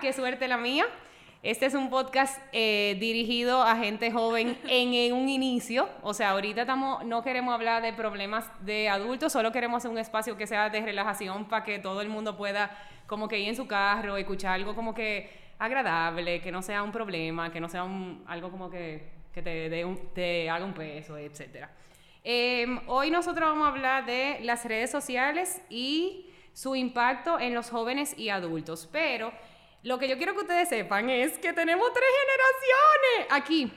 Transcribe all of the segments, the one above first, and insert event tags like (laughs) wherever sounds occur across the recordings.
Qué suerte la mía. Este es un podcast eh, dirigido a gente joven (laughs) en, en, un inicio. O sea, ahorita estamos, no queremos hablar de problemas de adultos, solo queremos hacer un espacio que sea de relajación para que todo el mundo pueda como que ir en su carro, escuchar algo como que agradable, que no sea un problema, que no sea un, algo como que, que te, dé un- te haga un peso, etcétera. Em, hoy nosotros vamos a hablar de las redes sociales y su impacto en los jóvenes y adultos. Pero lo que yo quiero que ustedes sepan es que tenemos tres generaciones aquí.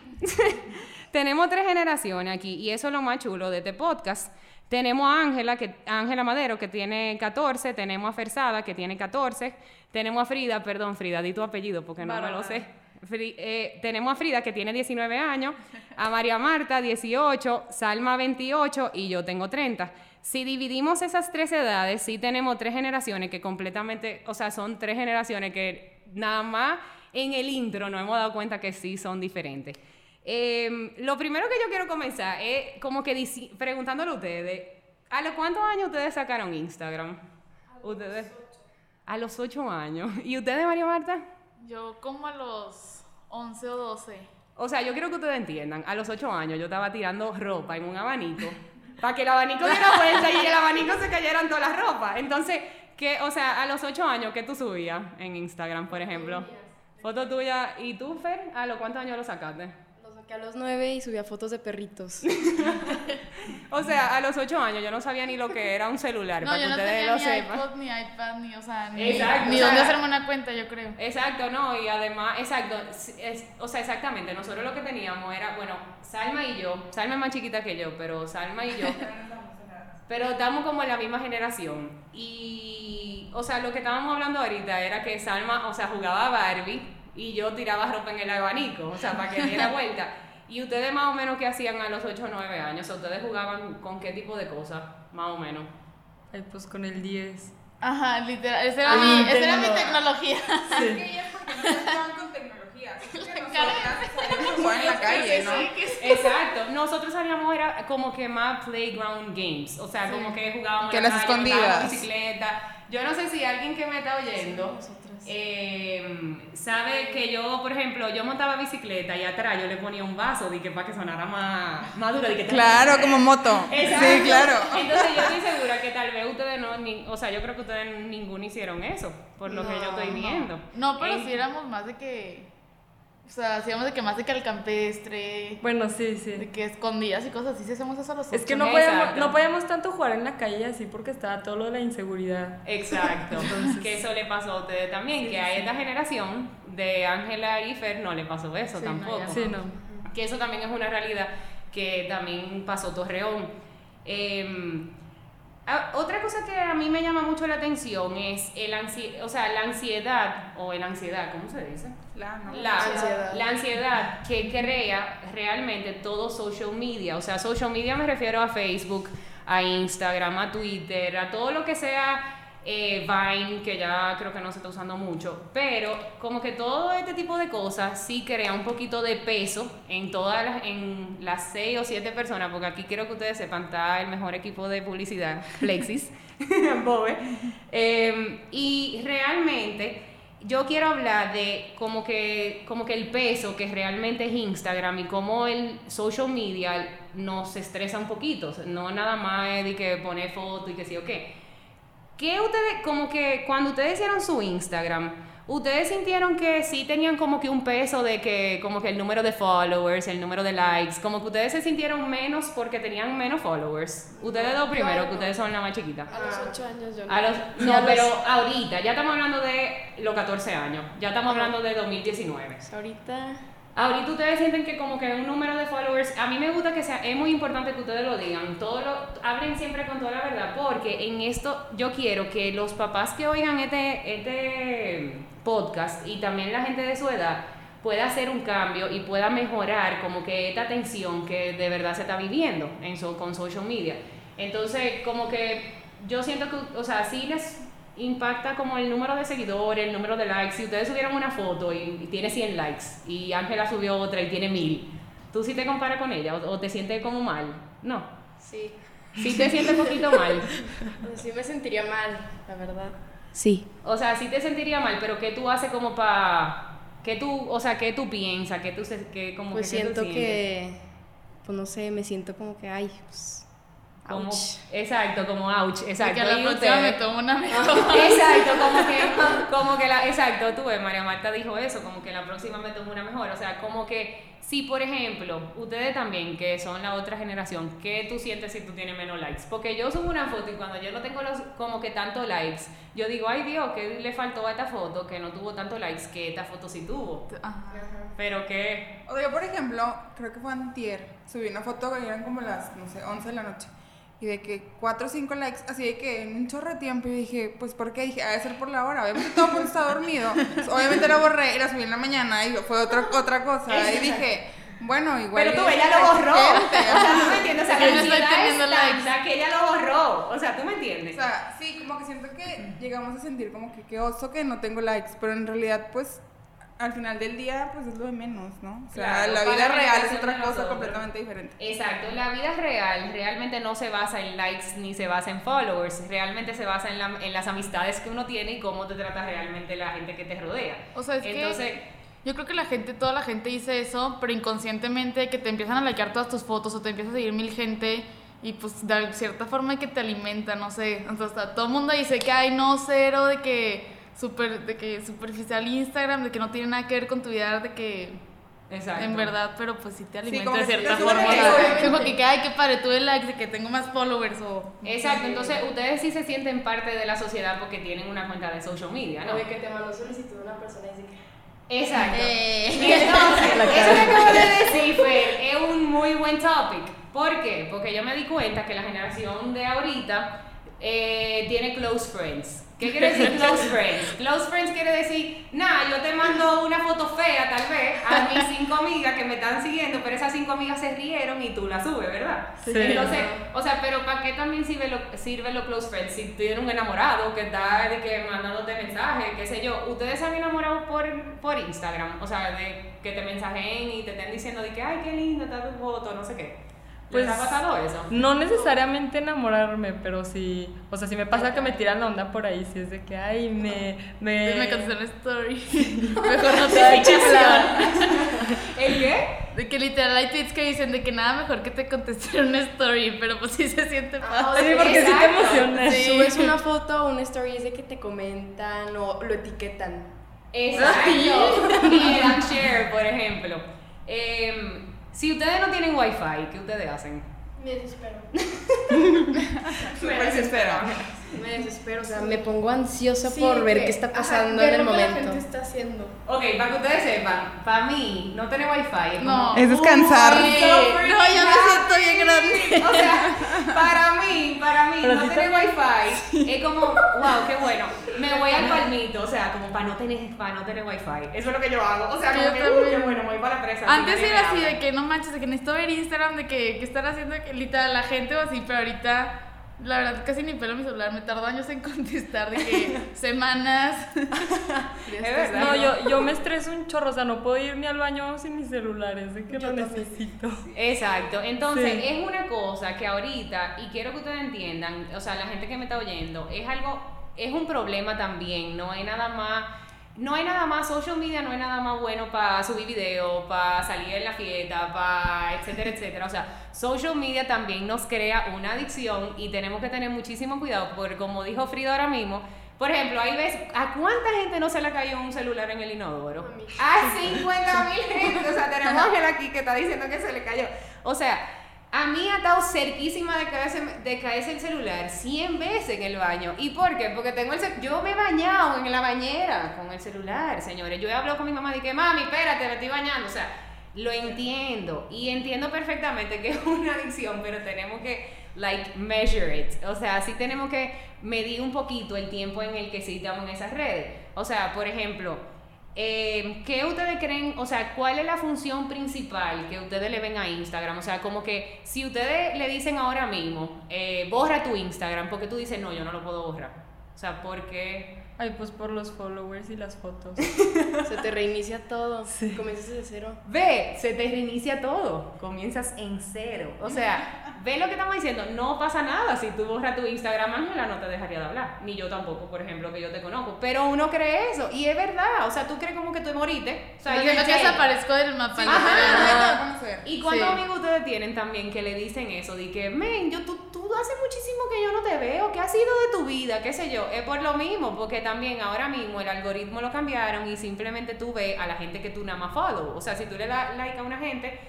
(laughs) tenemos tres generaciones aquí y eso es lo más chulo de este podcast. Tenemos a Ángela, que Ángela Madero, que tiene 14, tenemos a Fersada, que tiene 14, tenemos a Frida, perdón, Frida, di tu apellido porque no me lo sé. Fri- eh, tenemos a Frida, que tiene 19 años, a María Marta, 18, Salma, 28 y yo tengo 30. Si dividimos esas tres edades, sí tenemos tres generaciones que completamente, o sea, son tres generaciones que nada más en el intro nos hemos dado cuenta que sí son diferentes. Eh, lo primero que yo quiero comenzar es como que preguntándole a ustedes, ¿a los cuántos años ustedes sacaron Instagram? ustedes. A los 8 años. (laughs) ¿Y ustedes, María Marta? Yo como a los 11 o 12. O sea, yo quiero que ustedes entiendan, a los 8 años yo estaba tirando ropa en un abanico para que el abanico diera vuelta y el abanico se cayeran todas las ropas. Entonces, ¿qué, o sea, a los 8 años, ¿qué tú subías en Instagram, por ejemplo? Foto tuya. ¿Y tú, Fer? ¿A los cuántos años lo sacaste? Lo saqué a los nueve y subía fotos de perritos. (laughs) O sea, a los 8 años yo no sabía ni lo que era un celular, No, para yo que no ustedes tenía lo ni sepan. iPod, ni iPad, ni, o sea, ni, Exacto, ni o sea, dónde hacerme una cuenta, yo creo. Exacto, no, y además, exacto, es- o sea, exactamente, nosotros lo que teníamos era, bueno, Salma y yo, Salma es más chiquita que yo, pero Salma y yo, (laughs) pero estamos como en la misma generación. Y, o sea, lo que estábamos hablando ahorita era que Salma, o sea, jugaba a Barbie y yo tiraba ropa en el abanico, o sea, para que diera (laughs) vuelta. ¿Y ustedes más o menos qué hacían a los 8 o 9 años? O sea, ¿Ustedes jugaban con qué tipo de cosas, más o menos? Ay, pues con el 10. Ajá, literal, esa era, Ah, mi, esa era mi tecnología. Es que porque no estaban con tecnología. (laughs) En la calle, ¿no? Exacto, nosotros salíamos era como que más playground games, o sea, como que jugábamos Que en la las calle, escondidas. bicicleta. Yo no sé si alguien que me está oyendo eh, sabe que yo, por ejemplo, yo montaba bicicleta y atrás yo le ponía un vaso de que para que sonara más, más duro. de que- Claro, como moto. (laughs) Exacto. Sí, claro. Entonces yo estoy segura que tal vez ustedes no, ni- o sea, yo creo que ustedes ninguno hicieron eso, por lo que yo estoy viendo. No, pero sí éramos más de que. O sea, hacíamos de que más de que al campestre, Bueno, sí, de sí. que escondidas y cosas así, sí hacemos eso a los Es que no podíamos, no podíamos tanto jugar en la calle así porque estaba todo lo de la inseguridad. Exacto. (laughs) que eso le pasó a ustedes también, que a esta generación de Ángela y Fer no le pasó eso Sí, no, tampoco. ya Sí, no. Que eso también es una realidad que también pasó Torreón. Eh, otra cosa que a mí me llama mucho la atención es el ansi o sea, la ansiedad, o el ansiedad, ¿cómo se dice? La, ¿no? la ansiedad. la ansiedad que crea realmente todo social media. O sea, social media me refiero a Facebook, a Instagram, a Twitter, a todo lo que sea eh, Vine, que ya creo que no se está usando mucho. Pero como que todo este tipo de cosas sí crea un poquito de peso en todas las, en las seis o siete personas, porque aquí quiero que ustedes sepan, está el mejor equipo de publicidad, (laughs) Flexis, (laughs) Bobe. Eh, y realmente yo quiero hablar de como que, como que el peso que realmente es Instagram y cómo el social media nos estresa un poquito. No nada más de que poner fotos y que sí o qué. ¿Qué ustedes, como que cuando ustedes hicieron su Instagram, ustedes sintieron que sí tenían como que un peso de que, como que el número de followers, el número de likes, como que ustedes se sintieron menos porque tenían menos followers? Ustedes dos primero, que ustedes son la más chiquita. A los ocho años yo A los, no, a los- pero ahorita, ya estamos hablando de los 14 años, ya estamos hablando de 2019. Ahorita Ahorita ustedes sienten que como que un número de followers, a mí me gusta que sea, es muy importante que ustedes lo digan, todo lo, hablen siempre con toda la verdad, porque en esto yo quiero que los papás que oigan este, este podcast y también la gente de su edad pueda hacer un cambio y pueda mejorar como que esta tensión que de verdad se está viviendo en so- con social media. Entonces, como que yo siento que, o sea, sí les impacta como el número de seguidores, el número de likes. Si ustedes subieron una foto y, y tiene 100 likes y Ángela subió otra y tiene 1000, ¿tú sí te comparas con ella o, o te sientes como mal? No. sí. Sí te sientes un poquito mal. O (laughs) sea, sí me sentiría mal, la verdad. Sí. O sea, sí te sentiría mal, pero ¿qué tú haces como para... ¿Qué tú, o sea, qué tú piensas? ¿Qué tú, qué, como Pues que, qué tú siento sientes? que, pues no sé, me siento como que, ay, pues, Como- exacto, como ouch, exacto. A la próxima me tomo una mejor. (laughs) Exacto, como que, (laughs) como que la, exacto, tú ves, María Marta dijo eso, como que la próxima me tomo una mejor, o sea, como que si por ejemplo, ustedes también, que son la otra generación, ¿qué tú sientes si tú tienes menos likes? Porque yo subo una foto y cuando yo no tengo los, como que tanto likes, yo digo, ay Dios, ¿qué le faltó a esta foto que no tuvo tanto likes que esta foto sí tuvo? Ajá. Pero que, O sea, yo, por ejemplo, creo que fue antier, subí una foto que eran como las, no sé, 11 de la noche. Y de que 4 o 5 likes, así de que en un chorro de tiempo. Y dije, pues, ¿por qué? Dije, ha de ser por la hora. Obviamente todo el mundo está dormido. (laughs) Obviamente la borré y la subí en la mañana y fue otra, otra cosa. Y dije, bueno, igual. pero tú, ella lo borró, gente, o sea, tú me entiendes, o sea, Yo la no estoy ansiedad teniendo es likes. tanta que ella lo borró, o sea, tú me entiendes. O sea, sí, como que siento que llegamos a sentir como que qué oso que no tengo likes, pero en realidad, pues, al final del día, pues es lo de menos, ¿no? O sea, Claro, la vida real es otra cosa nosotros. completamente diferente. Exacto, la vida real realmente no se basa en likes ni se basa en followers, realmente se basa en, la- en las amistades que uno tiene y cómo te trata realmente la gente que te rodea. O sea, es Entonces, que yo creo que la gente, toda la gente dice eso, pero inconscientemente que te empiezan a likear todas tus fotos o te empieza a seguir mil gente y pues de cierta forma que te alimenta, no sé. Entonces, todo el mundo dice que hay no cero de que super, de que superficial Instagram, de que no tiene nada que ver con tu vida, de que exacto. en verdad, pero pues sí te alimenta como de cierta forma. como que, ay, que padre, tuve likes, de que tengo más followers o... Exacto, entonces ustedes sí se sienten parte de la sociedad porque tienen una cuenta de social media, ¿no? O de que te mandó solicitud una persona y dice que... Exacto. Eh. Entonces, (laughs) eso que acabo de decir, Fer, es un muy buen topic. ¿Por qué? Porque yo me di cuenta que la generación de ahorita eh, tiene close friends. ¿Qué quiere decir close (laughs) friends? Close friends quiere decir, nada, yo te mando una foto fea tal vez a mis (laughs) cinco amigas que me están siguiendo, pero esas cinco amigas se rieron y tú la subes, ¿verdad? Sí. Entonces, o sea, pero ¿para qué también sirve lo, sirve los close friends? Si tienes un enamorado que está de que mandándote mensajes, qué sé yo, ustedes se han enamorado por, por Instagram, o sea, de que te mensajeen y te estén diciendo de que, ay, qué linda está tu foto, no sé qué. ¿Les Pues, ha pasado eso? No necesariamente enamorarme, pero sí, o sea, si me pasa que me tiran la onda por ahí, si es de que, ay, me... me... Me contesté una story. Mejor Ay, notificación. ¿El qué? De que literal hay tweets que dicen de que nada mejor que te contestar una story, pero pues sí se siente padre. Sí, porque sí te Exacto. emocionas. Sí. Subes una foto o una story es de que te comentan o lo etiquetan. Exacto. Y dan share, por ejemplo. Em, si ustedes no tienen wifi, ¿qué ustedes hacen? Me desespero. (laughs) Me desespero. Me desespero, o sea, me pongo ansiosa Sí, por ver que- qué está ajá, pasando ver en el lo que La momento. gente está haciendo. Ok, para que ustedes sepan, para mí, no tener wifi es No. como- Es descansar. Uy, Sí. No, yo me siento bien grande. O sea, para mí, para mí, Pero no (laughs) sí tener wifi es como, wow, qué bueno. Me voy al palmito, o sea, como para no tener, para no tener wifi. Eso es lo que yo hago. O sea, como Yo que, también. uy, qué bueno, voy para la presa. Antes era así de que no manches, de que necesito ver Instagram, de que, que están haciendo que literal la gente o así, pero ahorita la verdad casi ni pelo mi celular, me tardó años en (laughs) contestar, de que semanas. (laughs) (laughs) Es verdad. No, yo, yo me estreso un chorro, o sea, no puedo ir ni al baño sin mi celular, es de que lo necesito. Exacto, entonces Sí. es una cosa que ahorita, y quiero que ustedes entiendan, o sea, la gente que me está oyendo, es algo, es un problema también, no hay nada más, no hay nada más, social media no hay nada más bueno para subir videos, para salir en la fiesta, para etcétera, etcétera, o sea, social media también nos crea una adicción y tenemos que tener muchísimo cuidado, porque como dijo Frida ahora mismo, por ejemplo, hay veces, ¿a cuánta gente no se le cayó un celular en el inodoro? A 50 mil gente. O sea, tenemos a aquí que está diciendo que se le cayó. O sea, a mí ha estado cerquísima de caerse, de caerse el celular 100 veces en el baño. ¿Y por qué? Porque tengo el yo me he bañado en la bañera con el celular, señores. Yo he hablado con mi mamá y dije, mami, espérate, me estoy bañando. O sea, lo entiendo y entiendo perfectamente que es una adicción, pero tenemos que, like, measure it. O sea, sí tenemos que medir un poquito el tiempo en el que sí estamos en esas redes. O sea, por ejemplo, eh, ¿qué ustedes creen? O sea, ¿cuál es la función principal que ustedes le ven a Instagram? O sea, como que si ustedes le dicen ahora mismo, eh, borra tu Instagram, porque tú dices, no, yo no lo puedo borrar. O sea, porque Ay, pues por los followers y las fotos. Se te reinicia todo. (laughs) Sí. Comienzas de cero. Ve, se te reinicia todo. Comienzas en cero. O sea, ve lo que estamos diciendo. No pasa nada. Si tú borras tu Instagram, Ángela no te dejaría de hablar. Ni yo tampoco, por ejemplo, que yo te conozco. Pero uno cree eso. Y es verdad. O sea, tú crees como que tú moriste. O sea, Yo sé- desaparezco del mapa. Ajá. te conocer. ¿Y cuántos Sí. amigos ustedes tienen también que le dicen eso? De que, men, yo, tú, tú hace muchísimo que yo no te veo, ¿qué ha sido de tu vida? ¿Qué sé yo? Es por lo mismo, porque también ahora mismo el algoritmo lo cambiaron y simplemente tú ves a la gente que tú nada más follow. O sea, si tú le das like a una gente,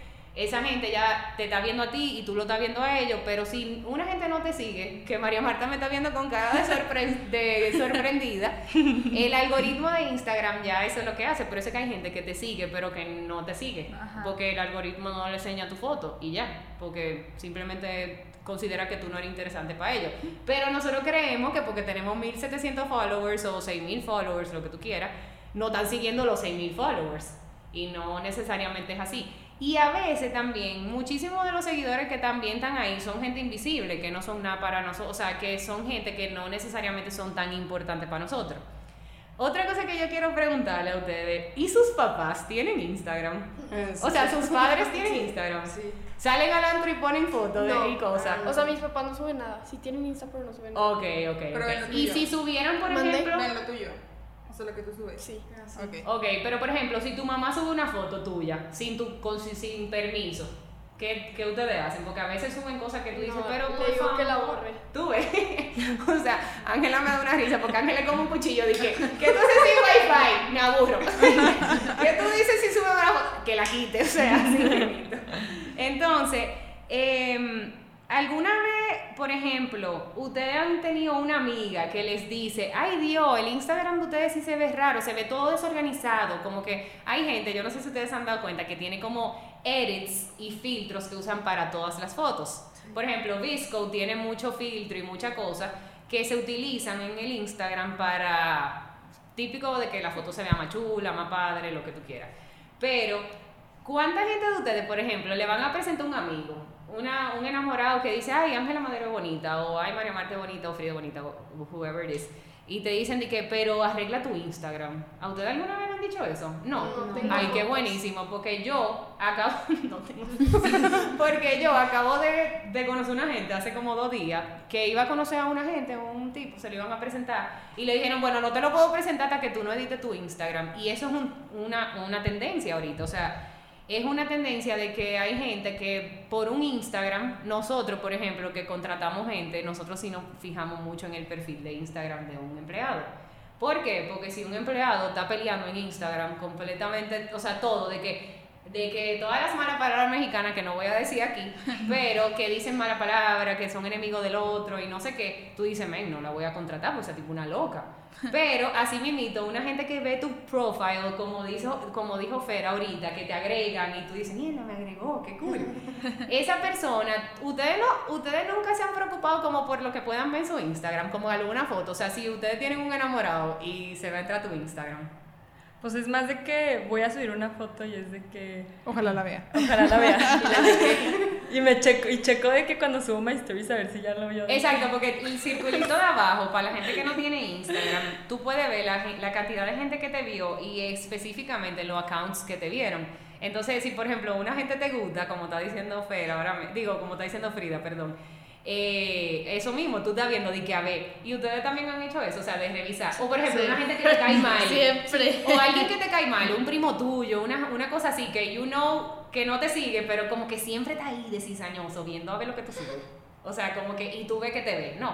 esa gente ya te está viendo a ti y tú lo estás viendo a ellos, pero si una gente no te sigue, que María Marta me está viendo con cara de, sorpre- de sorprendida, (laughs) el algoritmo de Instagram ya eso es lo que hace, por eso es que hay gente que te sigue, pero que no te sigue, Ajá. porque el algoritmo no le enseña tu foto y ya, porque simplemente considera que tú no eres interesante para ellos. Pero nosotros creemos que porque tenemos 1700 followers o 6000 followers, lo que tú quieras, no están siguiendo los 6000 followers. Y no necesariamente es así. Y a veces también, muchísimos de los seguidores que también están ahí son gente invisible, que no son nada para nosotros, o sea, que son gente que no necesariamente son tan importantes para nosotros. Otra cosa que yo quiero preguntarle a ustedes, ¿y sus papás tienen Instagram? O sea, sus padres tienen Instagram. Sí. Salen al antro y ponen fotos de y cosas. O sea, mis papás no suben nada. Sí tienen Insta, pero no suben nada. Ok, ok. Pero ok. en lo Y si subieran, por Mandé. ejemplo. Ven lo tuyo. O sea, lo que tú subes. Sí. Ok. Ok, pero por ejemplo, si tu mamá sube una foto tuya sin tu con, sin, permiso, ¿qué, ¿qué ustedes hacen? Porque a veces suben cosas que tú dices, No, pero le por digo que la favor". borre. Tú ves. (laughs) o sea, Ángela me da una risa porque Ángela es como un cuchillo. Dije, ¿qué tú haces sin wifi? Me aburro. (laughs) ¿Qué tú dices si sube una foto? Que la quite, o sea, así. Entonces, em, ¿alguna vez, por ejemplo, ustedes han tenido una amiga que les dice, ay Dios, el Instagram de ustedes sí se ve raro, se ve todo desorganizado, como que hay gente, yo no sé si ustedes han dado cuenta, que tiene como edits y filtros que usan para todas las fotos. Por ejemplo, Visco tiene mucho filtro y mucha cosa que se utilizan en el Instagram para típico de que la foto se vea más chula, más padre, lo que tú quieras. Pero, ¿cuánta gente de ustedes, por ejemplo, le van a presentar un amigo, una, un enamorado que dice, ay, Ángela Madero es bonita, o ay, María Marte es bonita, o Frida es bonita, o whoever it is, y te dicen de que, pero arregla tu Instagram. ¿A ustedes alguna vez han dicho eso? No. No, ay, qué buenísimo, porque yo acabo, (laughs) no tengo, (laughs) porque yo acabo de, de conocer una gente hace como dos días que iba a conocer a una gente, un tipo, se lo iban a presentar y le dijeron, bueno, no te lo puedo presentar hasta que tú no edites tu Instagram. Y eso es un- una, una tendencia ahorita, o sea, es una tendencia de que hay gente que por un Instagram, nosotros, por ejemplo, que contratamos gente, nosotros sí nos fijamos mucho en el perfil de Instagram de un empleado. ¿Por qué? Porque si un empleado está peleando en Instagram completamente, o sea, todo, de que, de que todas las malas palabras mexicanas, que no voy a decir aquí, (laughs) pero que dicen malas palabras, que son enemigos del otro y no sé qué, tú dices, men, no la voy a contratar, pues es tipo una loca. (laughs) Pero así mismito, una gente que ve tu profile, como dijo, como dijo Fer ahorita, que te agregan y tú dices, mierda, me agregó, qué cool. (laughs) Esa persona, ustedes no, ustedes nunca se han preocupado como por lo que puedan ver en su Instagram, como alguna foto. O sea, si ustedes tienen un enamorado y se va a entrar a tu Instagram. Pues es más de que voy a subir una foto y es de que Ojalá la vea. ojalá la vea. (laughs) (laughs) y me checo y checo de que cuando subo my stories a ver si ya lo vio. Exacto, porque el circulito de abajo, para la gente que no tiene Instagram, tú puedes ver la, la cantidad de gente que te vio y específicamente los accounts que te vieron. Entonces, si por ejemplo una gente te gusta, como está diciendo Fer, ahora me- digo, como está diciendo Frida, perdón, eh, eso mismo, tú estás viendo de que a ver, y ustedes también han hecho eso, o sea, de revisar. O por ejemplo, Sí. una gente que te cae (laughs) mal. Siempre. O alguien que te cae mal, un primo tuyo, una, una cosa así, que you know que no te sigue, pero como que siempre está ahí de cizañoso, viendo a ver lo que tú subes. O sea, como que, y tú ves que te ve. No.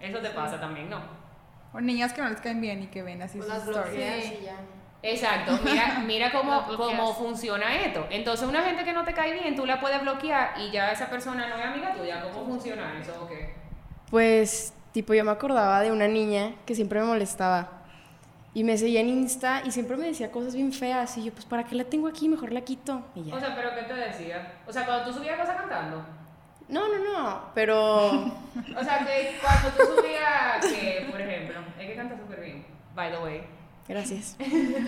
Eso te pasa también, ¿no? O niñas que no les caen bien y que ven así O sus las stories. Sí. y ya. Exacto, mira, (laughs) mira cómo, cómo funciona esto. Entonces, una gente que no te cae bien, tú la puedes bloquear y ya esa persona no es amiga tuya. ¿Cómo funciona eso? ¿O qué? Pues, tipo, yo me acordaba de una niña que siempre me molestaba. Y me seguía en Insta y siempre me decía cosas bien feas. Y yo, pues, ¿para qué la tengo aquí? Mejor la quito. Y ya. O sea, ¿pero qué te decía? O sea, cuando tú subías cosas cantando. no, no, no. Pero. (laughs) O sea, que cuando tú subías, que, por ejemplo, es que canta súper bien, by the way. Gracias.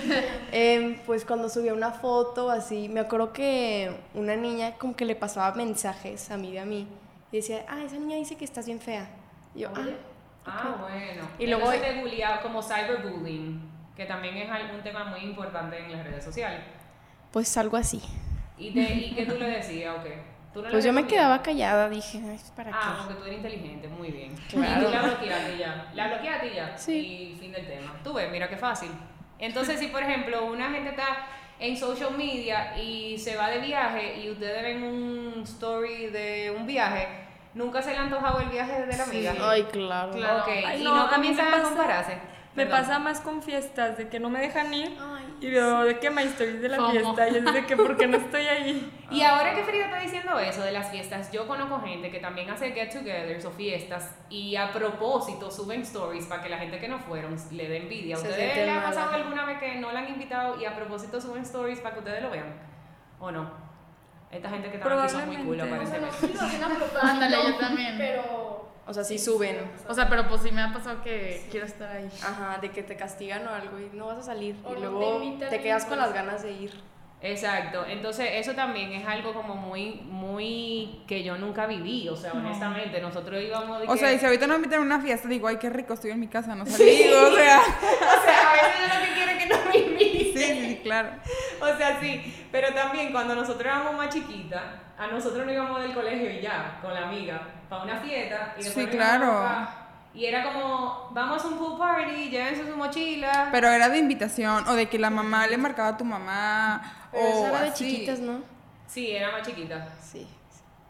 (laughs) Em, pues cuando subía una foto así, me acuerdo que una niña como que le pasaba mensajes a mí de a mí. Y decía, ah, esa niña dice que estás bien fea. Y yo, ah, Oye. Ah, bueno. Y luego- te bulleaba como cyberbullying, que también es algún tema muy importante en las redes sociales. Pues algo así. ¿Y, te, ¿y qué tú le decías o qué? ¿Tú no Pues yo me quedaba callada, dije, ay, ¿para Ah, qué? porque tú eres inteligente, muy bien. (laughs) Claro. Y tú la bloqueaste ya. La bloqueaste ya. Sí. Y fin del tema. Tú ves, mira qué fácil. Entonces, si por ejemplo una gente está en social media y se va de viaje y ustedes ven un story de un viaje, nunca se le ha antojado el viaje de la amiga. Ay, claro. Claro. Ok, Ay, y no, no, a mí me comienzan a compararse. Me Perdón. pasa más con fiestas, de que no me dejan ir Ay, y veo de que my stories de la FOMO. fiesta y es de que ¿por qué no estoy ahí? (laughs) Y ahora que Frida está diciendo eso de las fiestas, yo conozco gente que también hace get-togethers o fiestas y a propósito suben stories para que la gente que no fueron le dé envidia. ¿A Se ustedes les ha pasado alguna vez que no la han invitado y a propósito suben stories para que ustedes lo vean? ¿O no? Esta gente que está aquí son muy cool Probablemente. aparentemente. Ándale, yo también. Pero... O sea, sí suben. O sea, pero pues sí me ha pasado que quiero estar ahí. Ajá, de que te castigan o algo y no vas a salir. O y luego te quedas con pues- las ganas de ir. Exacto, entonces eso también es algo como muy, muy que yo nunca viví, o sea, honestamente, nosotros íbamos de O que- sea, y si ahorita no me invitan a una fiesta, digo, ay, qué rico, estoy en mi casa, no salí, o sea. (laughs) o sea, a veces yo lo que quiero es que no me inviten. Sí, sí, sí, claro. O sea, sí, pero también cuando nosotros éramos más chiquitas, a nosotros no íbamos del colegio y ya, con la amiga, para una fiesta. Y Sí, claro. pa- Y era como, vamos a un pool party, llévense su mochila. Pero era de invitación, o de que la mamá le marcaba a tu mamá, Pero o eso era de chiquitas, ¿no? Sí, era más chiquita. Sí.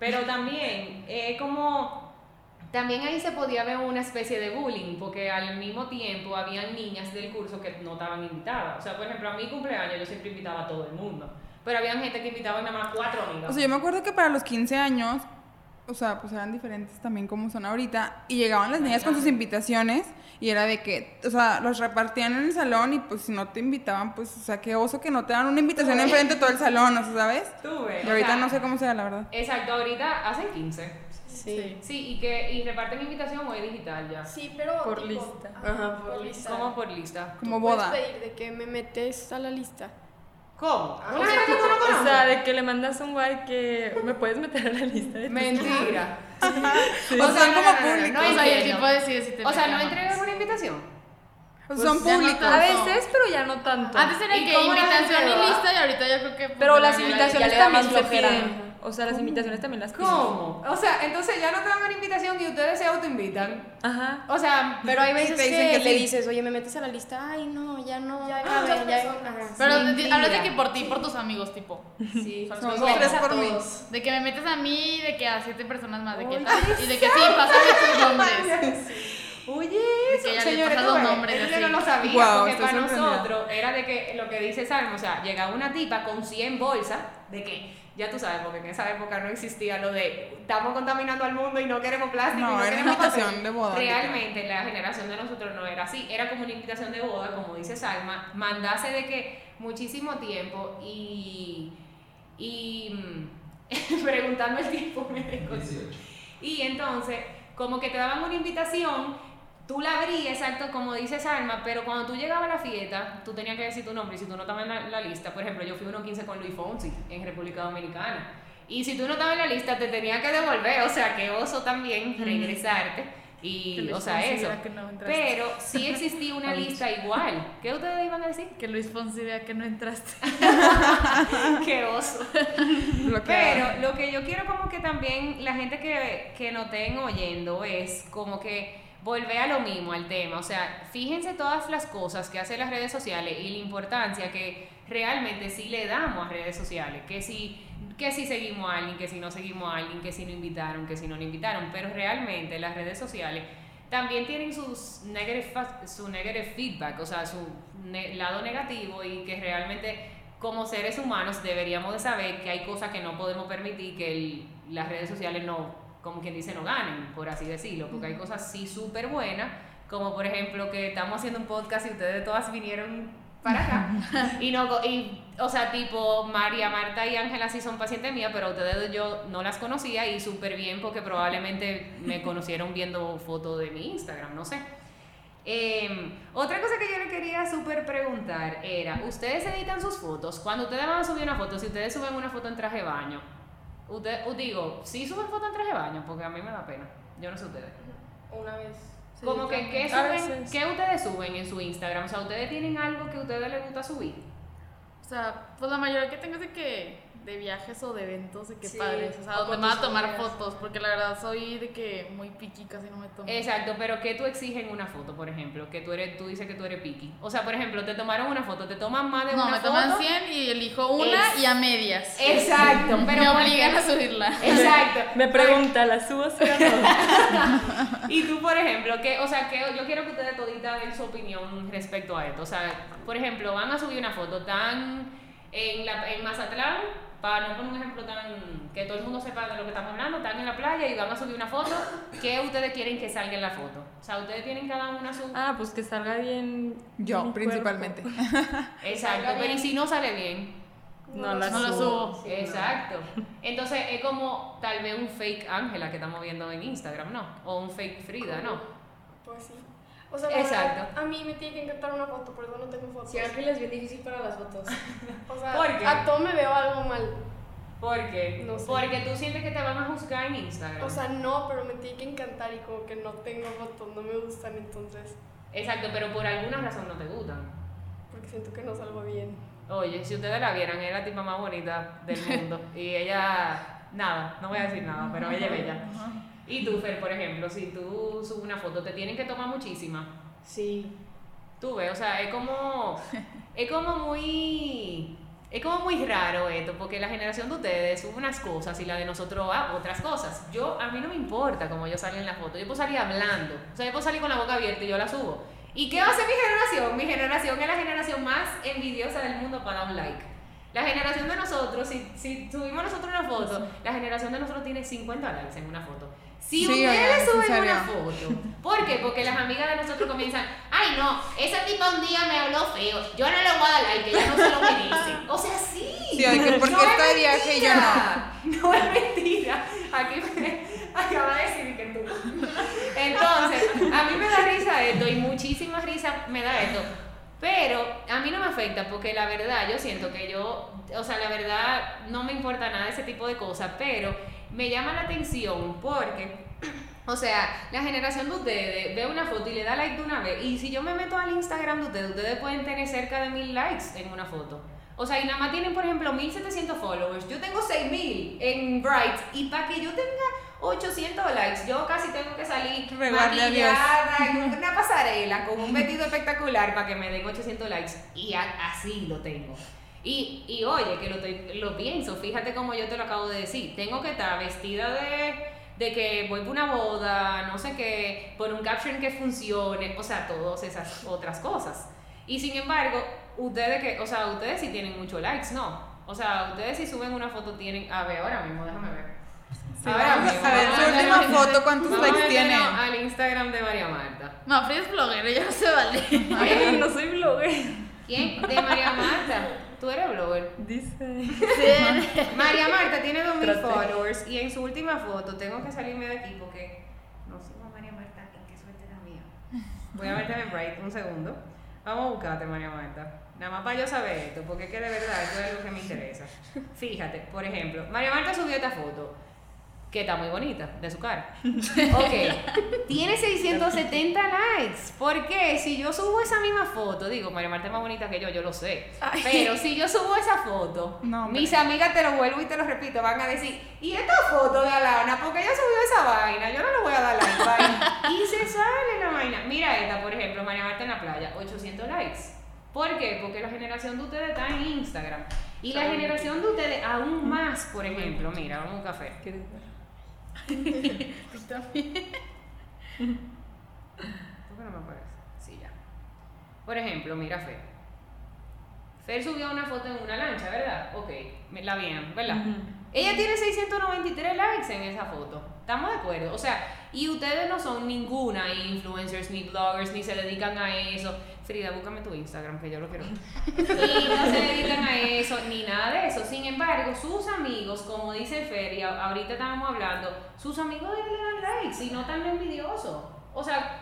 Pero también, eh, como, también ahí se podía ver una especie de bullying, porque al mismo tiempo habían niñas del curso que no estaban invitadas. O sea, por ejemplo, a mi cumpleaños yo siempre invitaba a todo el mundo. Pero había gente que invitaba nada más cuatro amigas. O sea, yo me acuerdo que para los 15 años, o sea, pues eran diferentes también como son ahorita, y llegaban las niñas con sus invitaciones, y era de que, o sea, los repartían en el salón, y pues si no te invitaban, pues, o sea, qué oso que no te dan una invitación enfrente de todo el salón, o sea, ¿sabes? Tú ves, Y o ahorita sea, no sé cómo sea, la verdad. Exacto, ahorita hacen 15. Sí. Sí, y que y reparten invitación o es digital ya. Sí, pero. Por tipo, lista. Ajá, por lista. ¿Cómo por lista? Como Puedes boda. pedir de que me metes a la lista. ¿Cómo? Ah, Una o sea, gente que tú no O conoces. sea, de que le mandas un guay que me puedes meter a la lista de Mentira. (laughs) O sea, son como públicos. o sea, el tipo decide si te O sea, ¿no mete entregan una invitación? O sea, son Pues, ya no públicos. A veces, pero ya no tanto. Antes era ¿Y que invitación y lista y ahorita yo creo que... pues, Pero ya las no- invitaciones ya también se piden. O sea, las invitaciones también las piden. ¿Cómo? O sea, entonces ya no te dan una invitación y ustedes se autoinvitan. Ajá. O sea, Pero hay veces te que, dicen que le sí. dices, oye, me metes a la lista. Ay, no, ya no. Ya hay a muchas ver, ya- personas. ajá. Pero Mentira. hablas de que por ti y por tus amigos, tipo. Sí, Son son tres tres por mí. todos. De que me metes a mí, de que a siete personas más, de que tal. Y de que sí, pásame tus (laughs) nombres. Oye, eso, que ya señores, los nombres, eso yo así. no lo sabía, Guau, porque para nosotros era de que lo que dice Salmo, o sea, llegaba una tipa con 100 bolsas, de que, ya tú sabes, porque en esa época no existía lo de, estamos contaminando al mundo y no queremos plástico. No, y no era queremos invitación papel". de boda, Realmente, la generación de nosotros no era así, era como una invitación de boda, como dice Salma, mandase de que muchísimo tiempo y, y mm, (laughs) preguntando el tiempo me desconcerté. Y entonces, como que te daban una invitación, tú la abrías, exacto, como dice Salma, pero cuando tú llegabas a la fiesta, tú tenías que decir tu nombre. Y si tú no estabas en la, la lista, por ejemplo, yo fui uno 15 con Luis Fonsi en República Dominicana. Y si tú no estabas en la lista, te tenía que devolver. O sea, que oso también regresarte. Y, o sea, Fonsi eso. no. Pero sí (laughs) existía una lista igual. ¿Qué ustedes iban a decir? Que Luis Fonsi vea que no entraste. (laughs) Qué oso. Pero lo que yo quiero como que también la gente que, que nos estén oyendo es como que volver a lo mismo, al tema. O sea, fíjense todas las cosas que hacen las redes sociales y la importancia que realmente sí le damos a redes sociales. Que si, que si seguimos a alguien, que si no seguimos a alguien, que si no invitaron, que si no nos invitaron. Pero realmente las redes sociales también tienen sus negative, su negative feedback, o sea, su lado negativo y que realmente como seres humanos deberíamos de saber que hay cosas que no podemos permitir que las redes sociales no, como quien dice, no ganen, por así decirlo, porque hay cosas sí súper buenas, como por ejemplo que estamos haciendo un podcast y ustedes todas vinieron para acá. (laughs) y no, y, o sea, tipo María, Marta y Ángela sí son pacientes mías, pero ustedes yo no las conocía y súper bien porque probablemente me (laughs) conocieron viendo fotos de mi Instagram, no sé. Eh, otra cosa que yo le quería súper preguntar era, ¿ustedes editan sus fotos? Cuando ustedes van a subir una foto, si ustedes suben una foto en traje de baño, usted, os digo, ¿sí suben foto en traje de baño? Porque a mí me da pena. Yo no sé ustedes. Una vez Como que, ¿qué, suben. ¿qué ustedes suben en su Instagram? O sea, ¿ustedes tienen algo que a ustedes les gusta subir? O sea, pues la mayoría que tengo es de que de viajes o de eventos, de que Sí, padres, o sea, donde me van a tomar amigas. fotos, porque la verdad soy de que muy piqui, casi no me tomo. Exacto, pero ¿qué tú exiges en una foto, por ejemplo? Que tú eres, tú dices que tú eres picky. O sea, por ejemplo, te tomaron una foto, te toman más de no, una me foto. toman 100 y elijo una y a medias. Exacto, (laughs) pero me ¿por obligan qué? a subirla. Exacto. (laughs) Me pregunta, ¿la subo o no? (laughs) Y tú, por ejemplo, que, o sea, que yo quiero que ustedes toditas den su opinión respecto a esto. O sea, por ejemplo, van a subir una foto tan en, la, en Mazatlán, para no poner un ejemplo tan que todo el mundo sepa de lo que estamos hablando, están en la playa y van a subir una foto. ¿Qué ustedes quieren que salga en la foto? O sea, ustedes tienen cada una su. Ah, pues que salga bien. Yo, principalmente. (laughs) Exacto, pero ¿y si no sale bien? No la No la subo. subo. Exacto. Entonces es como tal vez un fake Ángela que estamos viendo en Instagram, ¿no? O un fake Frida, ¿no? Pues sí. O sea, Exacto. verdad, a mí me tiene que encantar una foto, por eso no tengo fotos. Sí, Ángel es bien difícil para las fotos. (laughs) O sea, ¿Por qué? a todo me veo algo mal. ¿Por qué? No sé. Porque tú sientes que te van a juzgar en Instagram. O sea, no, pero me tiene que encantar y como que no tengo fotos, no me gustan, entonces, Exacto, pero por alguna razón no te gustan. porque siento que no salgo bien. Oye, si ustedes la vieran, es la tipa más bonita del mundo. (laughs) y ella, nada, no voy a decir nada, pero ella es bella. Y tú, Fer, por ejemplo, si tú subes una foto, te tienen que tomar muchísimas. Sí. Tú ves, o sea, es como, es como muy, es como muy raro esto, porque la generación de ustedes sube unas cosas y la de nosotros ah, otras cosas. Yo, a mí no me importa cómo yo salga en la foto, yo puedo salir hablando, o sea, yo puedo salir con la boca abierta y yo la subo. ¿Y qué va a hacer mi generación? Mi generación es la generación más envidiosa del mundo para un like. La generación de nosotros, si, si subimos nosotros una foto, la generación de nosotros tiene 50 likes en una foto. Si Sí, ustedes oigan, ¿en suben serio? una foto, ¿por qué? Porque las amigas de nosotros comienzan, ay no, esa tipa un día me habló feo, yo no le voy a dar like, ella no se lo merece. O sea, sí. Sí, que ¿por qué No es viaje yo no? No es mentira. Aquí me (laughs) acaba de decir que tú. Entonces, a mí me da risa esto y muchísima risa me da esto. Pero a mí no me afecta porque la verdad, yo siento que yo, o sea, la verdad no me importa nada ese tipo de cosas, pero me llama la atención porque, o sea, la generación de ustedes ve una foto y le da like de una vez. Y si yo me meto al Instagram de ustedes, ustedes pueden tener cerca de mil likes en una foto. O sea, y nada más tienen, por ejemplo, 1700 followers. Yo tengo 6000 en Bright. Y para que yo tenga 800 likes, yo casi tengo que salir (laughs) maquillada en (laughs) una pasarela con un vestido espectacular para que me den 800 likes. Y así lo tengo. Y, y oye, que lo, estoy- lo pienso, fíjate como yo te lo acabo de decir. Tengo que estar vestida de, de que voy por una boda, no sé qué, por un caption que funcione, o sea, todas esas otras cosas. Y sin embargo, ustedes que, o sea, ustedes sí tienen muchos likes, ¿no? O sea, ustedes si suben una foto tienen, a ver, ahora mismo, déjame ver. ahora vamos mismo, a ver su a última ver. foto, ¿cuántos Vamos likes a tiene? al Instagram de María Marta. No, Frida es bloguera, ya no se vale. Ay, no soy blogger. ¿Quién? De María Marta. Tú eres blogger. Dice. María (laughs) Marta tiene 2000 Traté. followers y en su última foto tengo que salirme de aquí porque no sigo a María Marta y qué suerte la mía. Voy a en Bright un segundo. Vamos a buscarte, María Marta. Nada más para yo saber esto, porque es que de verdad esto es algo que me interesa. (laughs) Fíjate, por ejemplo, María Marta subió esta foto, que está muy bonita, de su cara. (laughs) Ok, (laughs) tiene 670 likes. ¿Por qué? Si yo subo esa misma foto, digo, María Marta es más bonita que yo, yo lo sé. Pero si yo subo esa foto, No, mis amigas te lo vuelvo y te lo repito, van a decir, ¿y esta foto de Alana? Porque ella subió esa vaina, yo no le voy a dar like, vaina. (laughs) Y se sale la vaina. Mira esta, por ejemplo, María Marta en la playa, 800 likes. ¿Por qué? Porque la generación de ustedes está en Instagram. Y la generación de ustedes aún más, por ejemplo, mira, vamos a un café. ¿Quieres ver? ¿Por qué no me aparece? Sí, ya. Por ejemplo, mira Fer. Fer subió una foto en una lancha, ¿verdad? Ok, la vieron, ¿verdad? Ella tiene 693 likes en esa foto. ¿Estamos de acuerdo? O sea, y ustedes no son ninguna influencers, ni bloggers, ni se dedican a eso. Frida, búscame tu Instagram, que yo lo quiero. (laughs) Y no se dedican a eso, ni nada de eso. Sin embargo, sus amigos, como dice Fer, y ahorita estábamos hablando, sus amigos le dan likes y no tan envidiosos. O sea,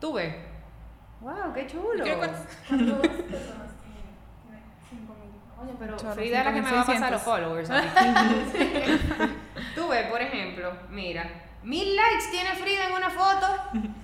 tú ves. ¡Wow, qué chulo! ¿Qué cuántas? (laughs) Oye, pero Chorro, Frida es la que me va a pasar los 5.600. followers. (laughs) a mí. Tú ves, por ejemplo, ejemplo, mira, mil likes tiene Frida en una foto.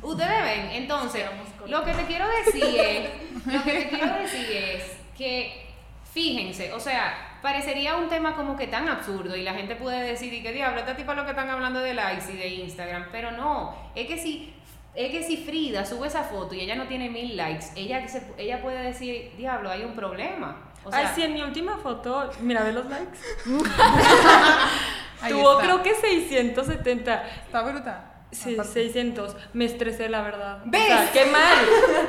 Ustedes ven. Entonces, lo que te quiero decir es, lo que te quiero decir es que, fíjense, o sea, parecería un tema como que tan absurdo y la gente puede decir, ¿y qué diablo? Esta tipa lo que están hablando de likes y de Instagram. Pero no, es que si es que si Frida sube esa foto y ella no tiene mil likes, ella, se- ella puede decir, diablo, hay un problema. O sea, Ay, sí, en mi última foto, mira, ve los likes. (laughs) Ahí Tuvo está. creo que 670. Está bruta. Sí, Aparte. 600. Me estresé, la verdad. ¿Ves? O sea, qué mal,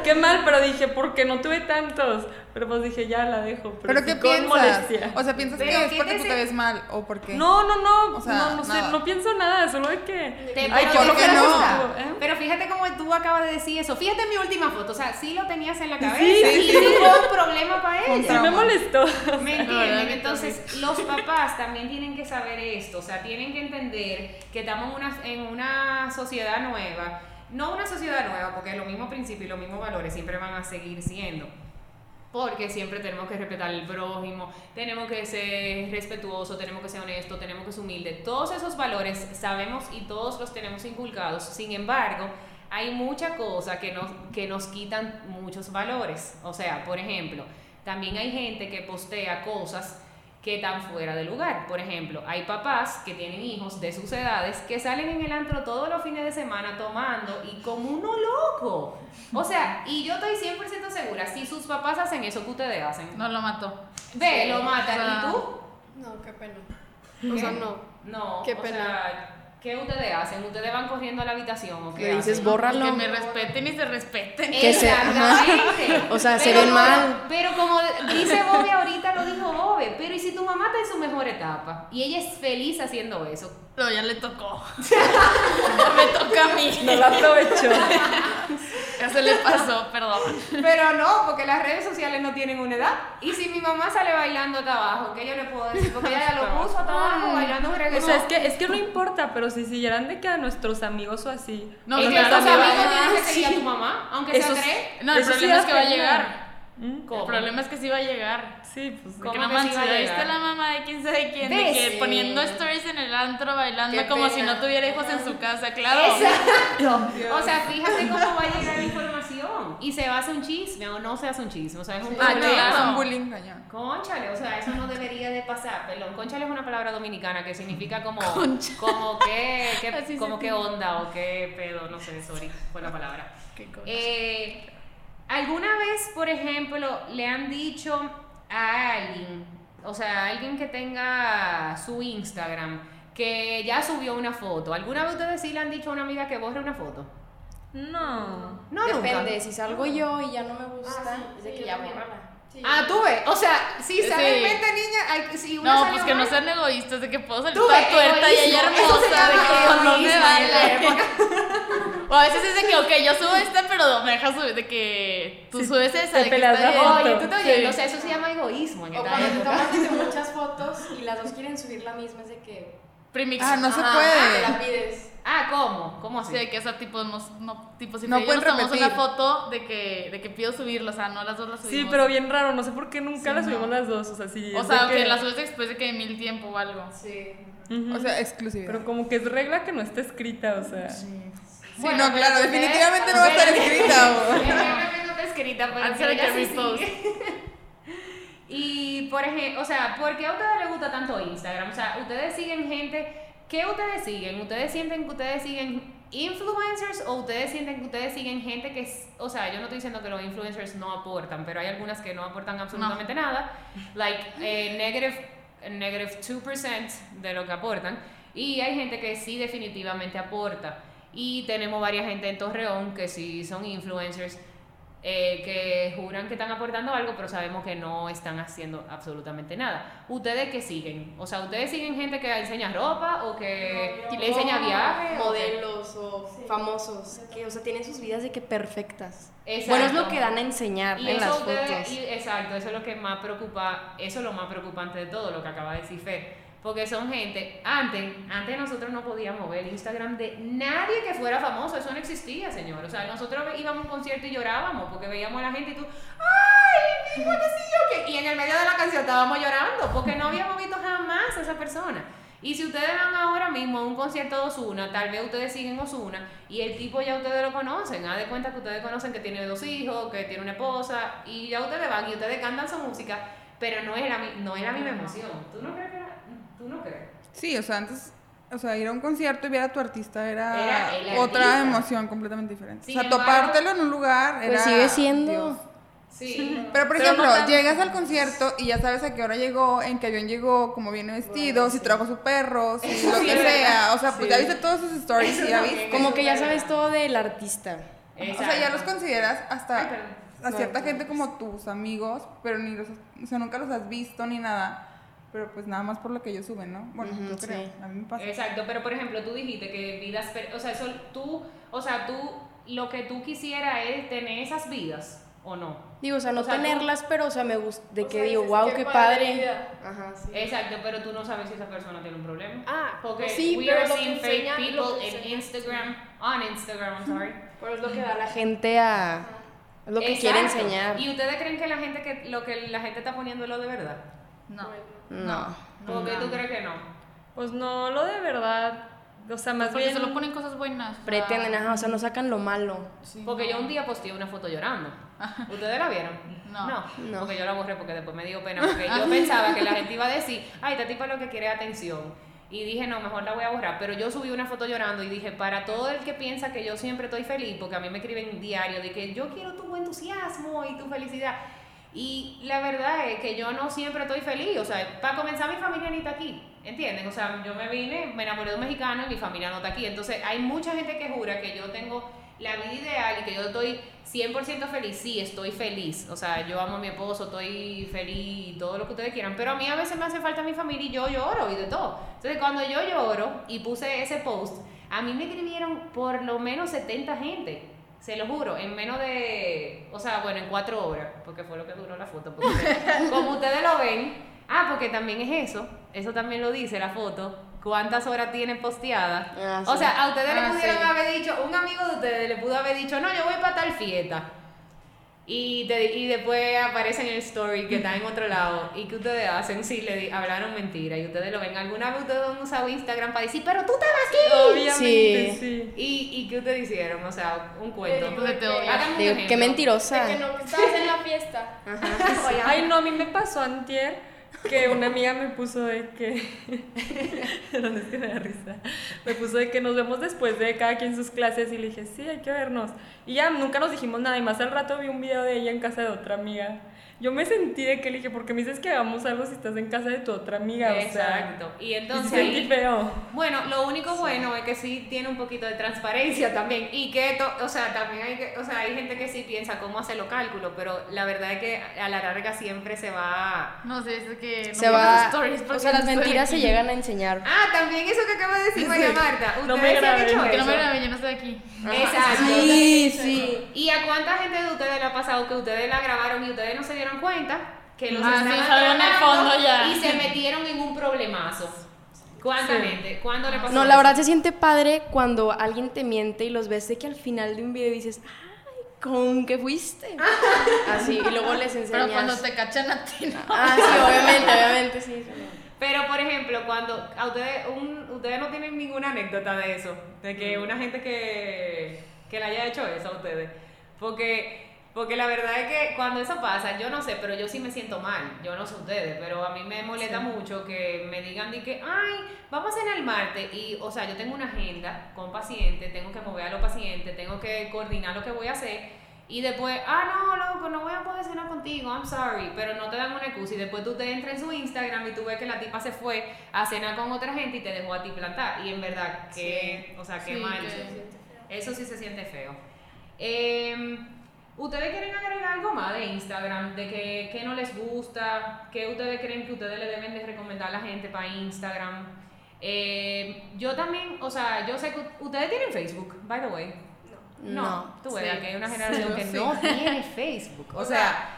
qué mal, pero dije, porque no tuve tantos. Pero pues dije, ya la dejo. Pero, ¿Pero sí qué con piensas? molestia. O sea, ¿piensas que es ¿qué porque te tú te ves mal o por qué? No, no, no, O sea, no, no sé, nada. no pienso nada, solo de que... Te- Ay, pero yo ¿por lo qué que no? ¿eh? Pero fíjate cómo tú acabas de decir eso. Fíjate en mi última foto. O sea, sí lo tenías en la cabeza. Sí, y sí, eso sí. fue un problema para ella. Sí me molestó. ¿Me entienden? Entonces, los papás también tienen que saber esto, o sea, tienen que entender que estamos en una, en una sociedad nueva, no una sociedad nueva, porque los mismos principios y los mismos valores siempre van a seguir siendo. Porque siempre tenemos que respetar al prójimo, tenemos que ser respetuosos, tenemos que ser honestos, tenemos que ser humildes. Todos esos valores sabemos y todos los tenemos inculcados. Sin embargo, hay mucha cosa que nos, que nos quitan muchos valores. O sea, por ejemplo, también hay gente que postea cosas que están fuera de lugar. Por ejemplo, hay papás que tienen hijos de sus edades que salen en el antro todos los fines de semana tomando y como uno loco. O sea, y yo estoy 100% segura, si sus papás hacen eso que ustedes hacen, No lo mató. ve, Sí, lo matan. o sea, ¿Y tú? No, qué pena. O sea, no. No, Qué o pena. sea, ¿qué ustedes hacen? ¿Ustedes van corriendo a la habitación o qué Le dices, hacen? bórralo. Que me respeten y se respeten. Que se- Exactamente. O sea, se Pero ven como- mal. Pero como dice Bobby ahorita, lo dijo Bobby, pero ¿y si tu mamá está en su mejor etapa? Y ella es feliz haciendo eso. Pero ya le tocó. (laughs) me toca a mí. No lo aprovechó. (laughs) (laughs) Ya se le pasó, perdón. Pero no, porque las redes sociales no tienen una edad. Y si mi mamá sale bailando hasta abajo, ¿qué yo le puedo decir? Porque ella ya lo puso hasta abajo bailando un O reggaetón. sea, es que, es que no importa, pero si siguieran de que a nuestros amigos o así. No, pero (laughs) que también amigos tienen que sí. seguir a tu mamá, aunque sea tres. No, el problema es que va a llegar. ¿Mm? ¿Cómo? El problema es que sí va a llegar. Sí, pues. ¿Cómo Que no sí manches, viste la mamá de quién sabe quién? De que Sí. poniendo stories en el antro, bailando Qué como si pena. no tuviera hijos en su casa, claro. Exacto. O sea, fíjate cómo va a llegar la información. (laughs) Y se va a hacer un chisme o no se hace un chisme. O sea, es un Ah, problema. claro. Es un bullying. Conchale, o sea, eso no debería de pasar. Perdón, conchale es una palabra dominicana que significa como, como que, que- como que onda o qué pedo, no sé, sorry, fue la palabra. Qué cosa. Eh, ¿Alguna vez, por ejemplo, le han dicho a alguien, o sea, a alguien que tenga su Instagram, que ya subió una foto? ¿Alguna vez ustedes sí le han dicho a una amiga que borre una foto? No. No, Depende, nunca. si salgo yo y ya no me gusta, Ah, sí, es sí, que yo ya. Sí. Ah, tú ves, o sea, si Sí. sale en mente niña, hay, si una No, pues que no sean egoístas, de que puedo salir toda tuerta y ella hermosa, de que no me egoísmo en la vale. O a veces es de que, ok, yo subo esta, pero me dejas subir, de que tú Sí, subes esa, te de que. Oye, tú estás Sí. oyendo, o sea, eso se llama egoísmo en O cuando te tomas (laughs) de muchas fotos y las dos quieren subir la misma, es de que... Premix. Ah, no se puede. te la pides. Ah, ¿cómo? ¿Cómo así? Sí, de que esa tipo, no, no, tipo si No no pueden nos tomamos una foto de que, de que pido subirla, o sea, no las dos las subimos. Sí, pero bien raro, no sé por qué nunca Sí, las subimos no. las dos. O sea, sí. O sea, que la subes después de que mil tiempo o algo. Sí. O sea, exclusividad. Pero como que es regla que no está escrita, o sea. Sí, Bueno, no, claro, definitivamente no va a estar escrita. (laughs) Evidentemente no está escrita, pero que sí repost. (laughs) Y, por ejemplo, o sea, ¿por qué a ustedes les gusta tanto Instagram? O sea, ustedes siguen gente... ¿Qué ustedes siguen? ¿Ustedes sienten que ustedes siguen influencers o ustedes sienten que ustedes siguen gente que... es- O sea, yo no estoy diciendo que los influencers no aportan, pero hay algunas que no aportan absolutamente nada. Like, eh, negative, negative 2% de lo que aportan. Y hay gente que sí definitivamente aporta. Y tenemos varias gente en Torreón que sí son influencers eh, que juran que están aportando algo, pero sabemos que no están haciendo absolutamente nada. ¿Ustedes qué siguen? O sea, ¿ustedes siguen gente que enseña ropa o que le enseña viajes? Modelos o famosos, que, o sea, tienen sus vidas de que perfectas. Exacto. Bueno, es lo que dan a enseñar Y en eso las ustedes- fotos. y- exacto, eso es lo que más preocupa, eso es lo más preocupante de todo, lo que acaba de decir Fer. Porque son gente, antes, antes nosotros no podíamos ver Instagram de nadie que fuera famoso, eso no existía, señor. O sea, nosotros íbamos a un concierto y llorábamos porque veíamos a la gente y tú, ¡ay, mira, qué sé! Y en el medio de la canción estábamos llorando porque no habíamos visto jamás a esa persona. Y si ustedes van ahora mismo a un concierto de Osuna, tal vez ustedes siguen Osuna y el tipo ya ustedes lo conocen. Haz de cuenta que ustedes conocen que tiene dos hijos, que tiene una esposa y ya ustedes van y ustedes cantan su música, pero no es la, mi- no es la misma emoción. ¿Tú no crees que ¿Tú no crees? Sí, o sea, antes, o sea, ir a un concierto y ver a tu artista era, Era otra artista. emoción completamente diferente. Sin o sea, embargo- topártelo en un lugar era... Pues sigue siendo. Dios. Sí. Pero, por Pero ejemplo, no llegas al concierto y ya sabes a qué hora llegó, en qué avión llegó, cómo viene vestido, si trajo su perro, si lo sí que sea. O sea, pues Sí. ya viste todos sus stories y ya viste. Como que ya sabes todo del artista. O sea, ya los consideras hasta Ay, a cierta no, gente como tus amigos, pero ni los, o sea, nunca los has visto ni nada. Pero pues nada más por lo que ellos suben, ¿no? Bueno, yo creo, sí. a mí me pasa. Exacto, pero por ejemplo, tú dijiste que vidas, o sea, eso tú, o sea, tú lo que tú quisieras es tener esas vidas o no. Digo, o sea, no O sea, tú- tenerlas, pero, o sea, me gusta, de que sea, digo, wow, qué padre. Ajá, sí. Exacto, pero tú no sabes si esa persona tiene un problema. Ah, Porque pues sí, we pero are lo que seeing fake enseña- people enseña- Instagram, on Instagram, I'm sorry. (laughs) Pero es lo que da la gente a... Lo que quiere Exacto. enseñar. ¿Y ustedes creen que la gente que lo que la gente está poniendo es lo de verdad? No. No. ¿Por qué tú crees que no? Pues no, lo de verdad. O sea, más Porque bien. solo ponen cosas buenas. Pretenden, ajá, o sea, no sacan lo malo. sí, Porque no. yo un día posteé una foto llorando. ¿Ustedes la vieron? No. No. Porque yo la borré porque después me dio pena. Porque (laughs) yo pensaba que la gente iba a decir, ay, esta tipa lo que quiere es atención. Y dije, no, mejor la voy a borrar. Pero yo subí una foto llorando y dije, para todo el que piensa que yo siempre estoy feliz, porque a mí me escriben diario de que yo quiero tu entusiasmo y tu felicidad. Y la verdad es que yo no siempre estoy feliz. O sea, para comenzar, mi familia ni está aquí. ¿Entienden? O sea, yo me vine, me enamoré de un mexicano y mi familia no está aquí. Entonces, hay mucha gente que jura que yo tengo la vida ideal y que yo estoy 100% feliz. Sí, estoy feliz. O sea, yo amo a mi esposo, estoy feliz y todo lo que ustedes quieran. Pero a mí a veces me hace falta mi familia y yo lloro y de todo. Entonces, cuando yo lloro y puse ese post, a mí me escribieron por lo menos 70 gente. Se lo juro, en menos de, o sea, bueno, en cuatro horas, porque fue lo que duró la foto. porque ustedes- (laughs) como ustedes lo ven, ah, porque también es eso, eso también lo dice la foto, cuántas horas tienen posteadas. Ah, O sí. sea, a ustedes le Ah, pudieron sí. haber dicho, un amigo de ustedes le pudo haber dicho, no, yo voy para tal fiesta. Y, te- y después aparece en el story que está en otro lado. ¿Y qué ustedes hacen? Sí, le di- hablaron mentira. Y ustedes lo ven. ¿Alguna vez ustedes han usado Instagram para decir, pero tú estabas aquí? Obviamente, Sí. sí. ¿Y, ¿Y qué ustedes hicieron? O sea, un cuento. Eh, Pues te Digo, qué mentirosa. De que no, que estabas en la fiesta. Ay, no, a mí me pasó antier que una amiga me puso de que... (laughs) ¿Dónde es que me da risa? Me puso de que nos vemos después de cada quien sus clases y le dije, sí, hay que vernos. Y ya nunca nos dijimos nada y más al rato vi un video de ella en casa de otra amiga. Yo me sentí de que le dije, ¿por qué me dices que hagamos algo si estás en casa de tu otra amiga? O sea, Exacto. Y y entonces. sí sentí ahí- feo. Bueno, lo único bueno es que sí tiene un poquito de transparencia también y que, to- o sea, también hay que, o sea, hay gente que sí piensa cómo hacer los cálculos, pero la verdad es que a la larga siempre se va... No sé, es que. No Se va... stories O porque sea, las no mentiras se llegan a enseñar. Ah, también eso que acaba de decir María Marta. No Ustedes me sí han hecho Que no me graben, yo no estoy aquí. Exacto. Sí, sí. ¿Y a cuánta gente de ustedes le ha pasado que ustedes la grabaron y ustedes no se dieron cuenta? Que los Ah, sí, estaban en el fondo ya. Y se metieron en un problemazo. ¿Cuánta Sí. gente? ¿Cuándo le pasó No, la eso? verdad se siente padre cuando alguien te miente y los ves de que al final de un video dices, ¿con qué fuiste? (laughs) Así, y luego les enseñas. Pero cuando te cachan a ti, no. Ah, sí, obviamente, obviamente, sí. Pero, por ejemplo, cuando a ustedes, un- ustedes no tienen ninguna anécdota de eso, de que una gente que, que le haya hecho eso a ustedes. Porque, porque la verdad es que cuando eso pasa, yo no sé, pero yo sí me siento mal. Yo no sé ustedes, pero a mí me molesta mucho que me digan de que, ay, vamos a cenar el martes. Y, o sea, yo tengo una agenda con pacientes, tengo que mover a los pacientes, tengo que coordinar lo que voy a hacer. Y después, ah, no, loco, no voy a poder cenar contigo, I'm sorry, pero no te dan una excusa. Y después tú te entras en su Instagram y tú ves que la tipa se fue a cenar con otra gente y te dejó a ti plantar. Y en verdad, que, o sea, qué Sí, mal. que- Eso sí se siente feo. Eh, ¿Ustedes quieren agregar algo más de Instagram? ¿De que, qué no les gusta? ¿Qué ustedes creen que ustedes le deben de recomendar a la gente para Instagram? Eh, yo también, o sea, yo sé que ustedes tienen Facebook, by the way. No, No. tú ves Sí. que hay una generación que Sí. no tiene Facebook. O, O sea, sea,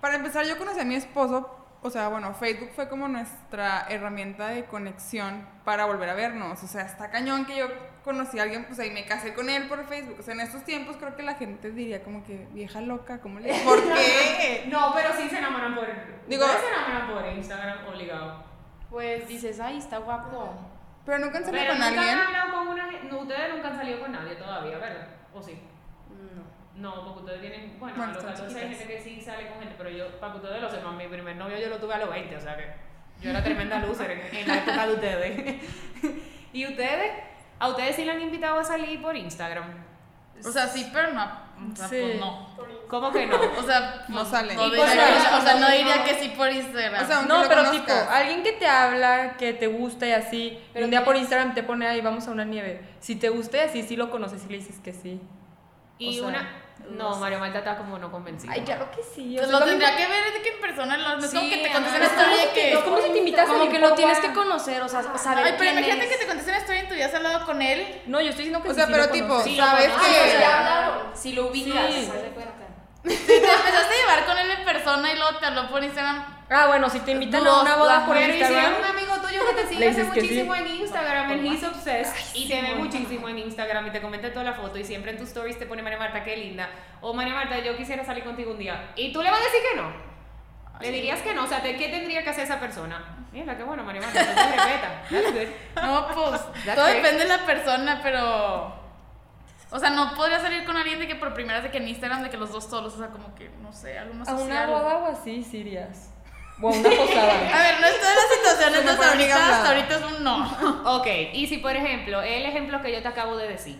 Para empezar, yo conocí a mi esposo, o sea, bueno, Facebook fue como nuestra herramienta de conexión para volver a vernos. O sea, está cañón que yo conocí a alguien, pues ahí me casé con él por Facebook. O sea, en estos tiempos creo que la gente diría como que vieja loca, ¿cómo le (laughs) ¿Por qué? no, pero sí se enamoran por. Digo- se enamoran por Instagram obligado. pues dices, ay, está guapo. Pero nunca han salido Pero con nunca alguien. han hablado con una no, ustedes nunca han salido con nadie todavía, ¿verdad? ¿O sí? No. No, porque ustedes tienen, bueno, Bueno, a los están 14 hay gente que sí sale con gente, pero yo, para que ustedes lo sepan, mi primer novio yo lo tuve a los 20, o sea que yo era tremenda (laughs) loser en, en la época de ustedes. (laughs) ¿Y ustedes? ¿A ustedes sí le han invitado a salir por Instagram? O sea, sí, pero no. O sea, Sí. pues no. ¿Cómo que no? O sea, No pues, sale. No ¿Y diría, por que, o sea, no diría que sí por Instagram. O sea, No, pero conozcas. tipo, alguien que te habla, que te gusta y así, y Pero un día por Instagram te pone ahí, vamos a una nieve. Si te gusta y así, sí lo conoces y le dices que sí. Y O sea, una... No, Mario Marta está como no convencido. Ay, claro que sí. Pues o sea, lo es tendría que ver de que en persona, no es como Sí, que te ajá. conteste una de que... Es como si te invitas a Como salir que lo tienes que conocer, o sea, saber Ay, pero imagínate es. que te conteste una story en tu vida has hablado con él. No, yo estoy diciendo que O sea, sí pero lo tipo. Sí, ¿sabes que. Ya. Si lo ubicas, Sí. Si te empezaste a llevar con él en persona y luego te habló por Instagram. Ah, bueno, si te invitan a una boda por Pero y si Instagram. un amigo tuyo que te sigue (laughs) hace sí. muchísimo en Instagram, en He's Obsessed, y te ve muchísimo en Instagram y te comenta toda la foto y siempre en tus stories te pone María Marta, qué linda. O María Marta, yo quisiera salir contigo un día. Y tú le vas a decir que no. Le dirías que no. O sea, ¿te- ¿qué tendría que hacer esa persona? Mira, qué bueno, María Marta, te. (laughs) No, pues, (laughs) That's todo great. depende de la persona, pero... O sea, no podría salir con alguien de que por primera vez de que en Instagram, de que los dos solos, o sea, como que, no sé, algo más A social. una boda o así, sí irías. O a una posada. (laughs) A ver, no es toda la situación, (laughs) Se me entonces fue amiga ahorita, hablada. hasta ahorita es un no. (laughs) Ok, y si por ejemplo, el ejemplo que yo te acabo de decir,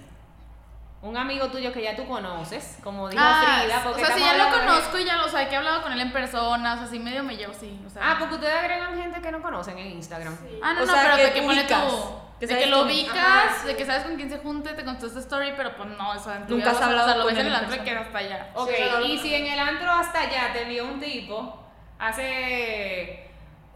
un amigo tuyo que ya tú conoces, como dijo Ah, Frida, o sea, si ya lo conozco y ya lo, o sea, que he hablado con él en persona, o sea, así medio me llevo, sí, o sea. Ah, porque ustedes agregan gente que no conocen en Instagram. Ah, no, O no, sea, pero que de que pone tú. que de que lo ubicas, Ajá, de que sabes con quién se junte, te contó esta story, pero pues no, o sea, en tu Nunca vida has hablado o sea, lo ves en el antro y quedas hasta allá. Ok, Sí, y si en el antro hasta allá te vio un tipo hace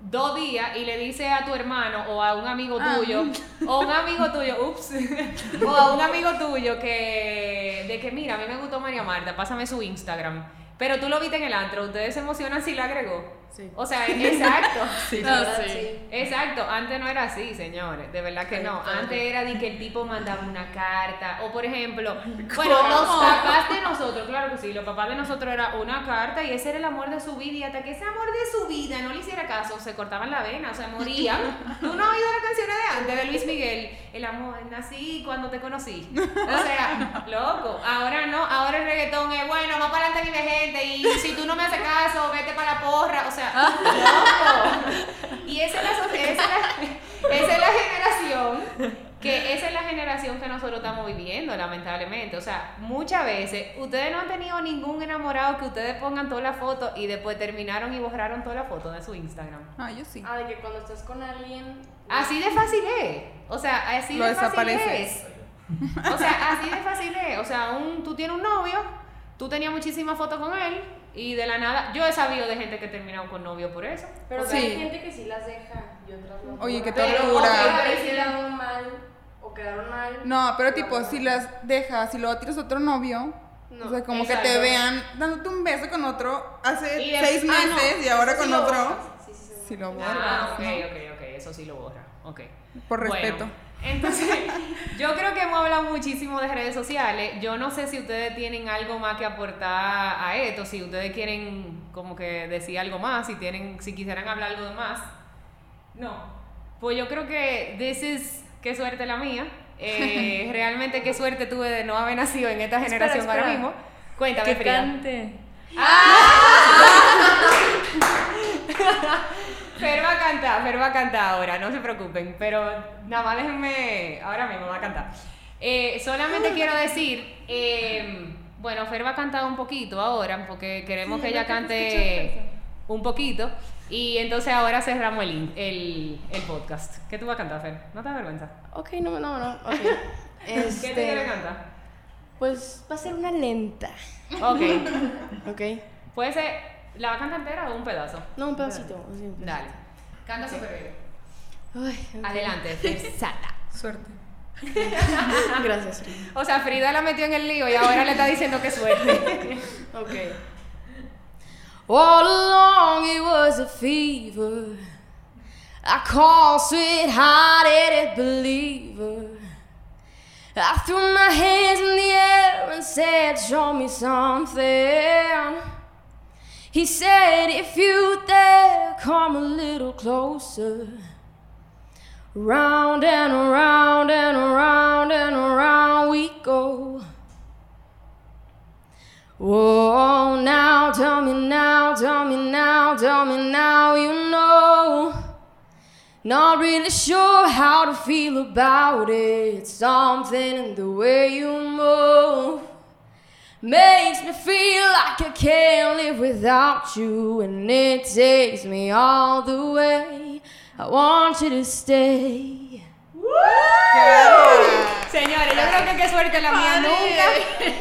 dos días y le dice a tu hermano o a un amigo Ah. tuyo, o un amigo tuyo, ups, (laughs) o a un amigo tuyo que, de que mira, a mí me gustó María Marta, pásame su Instagram. Pero tú lo viste en el antro, ustedes se emocionan si la agregó. Sí. O sea, (laughs) exacto. Sí. No, ¿Verdad? sí. Exacto, antes no era así, señores, de verdad que no. Antes era de que el tipo mandaba una carta, o por ejemplo, (laughs) bueno, los papás de nosotros, claro que sí, los papás de nosotros era una carta y ese era el amor de su vida, y hasta que ese amor de su vida no le hiciera caso, se cortaban la vena, o sea, morían. (laughs) Tú no has oído las canciones de antes de Luis Miguel, el amor, nací cuando te conocí. O sea, loco, ahora no, ahora el reggaetón es bueno, más para adelante vive gente, y si tú no me haces caso, vete para la porra, o sea, (laughs) loco. Y esa es la, esa es la, esa es la generación que esa es la generación que nosotros estamos viviendo, lamentablemente. O sea, muchas veces ustedes no han tenido ningún enamorado que ustedes pongan toda la foto y después terminaron y borraron toda la foto de su Instagram. Ah, yo sí. Ah, de que cuando estás con alguien. Así de fácil es. O sea, así Lo de fácil desapareces. es. O sea, así de fácil es. O sea, un, tú tienes un novio, tú tenías muchísimas fotos con él y de la nada, yo he sabido de gente que terminaron con novio por eso. Pero Sí. hay gente que sí las deja y otras no. Oye, qué Pero, tortura. pero mal o quedaron mal. No, pero tipo, si las dejas y luego tiras otro novio, No, o sea, como que te vean dándote un beso con otro hace Y seis ah, no, meses y ahora con sí lo otro, borras. Sí, sí, sí. si lo borras, Ah, ok, ok, ok, eso sí lo borra. Ok. Por Bueno, respeto. Entonces, (laughs) yo creo que hemos hablado muchísimo de redes sociales. Yo no sé si ustedes tienen algo más que aportar a esto, si ustedes quieren como que decir algo más, si tienen, si quisieran hablar algo de más. No. Pues yo creo que this is qué suerte la mía. Eh, (laughs) realmente qué suerte tuve de no haber nacido en esta generación ahora espera. mismo. Cuéntame, Que Frida. cante. (laughs) Fer va a cantar, Fer va a cantar ahora, no se preocupen, pero nada más déjenme, ahora mismo va a cantar. Eh, solamente quiero decir, eh, bueno, Fer va a cantar un poquito ahora, porque queremos que ella cante un poquito, y entonces ahora cerramos el, el, el podcast. ¿Qué tú vas a cantar, Fer? ¿No te da vergüenza? Ok, no, no, no. Ok. (laughs) ¿Qué te Este, quieres cantar? Pues va a ser una lenta. Ok, Ok. puede ser, ¿la va a cantar entera o un pedazo? No, un pedacito. así, un pedacito. Dale, canta súper bien. Ay, ok. Adelante, Fer Sala. (laughs) Suerte. (laughs) Gracias. Frida. O sea, Frida la metió en el lío y ahora le está diciendo que suerte. (laughs) Okay. All along it was a fever. I called sweet-hearted believer. I threw my hands in the air and said, "Show me something." He said, "If you dare, come a little closer." Round and around and around and around we go. Whoa, now tell me now, tell me now, tell me now, you know. Not really sure how to feel about it. It's something in the way you move. Makes me feel like I can't live without you, and it takes me all the way. I want you to stay. Señores, yo creo que qué suerte la mía nunca.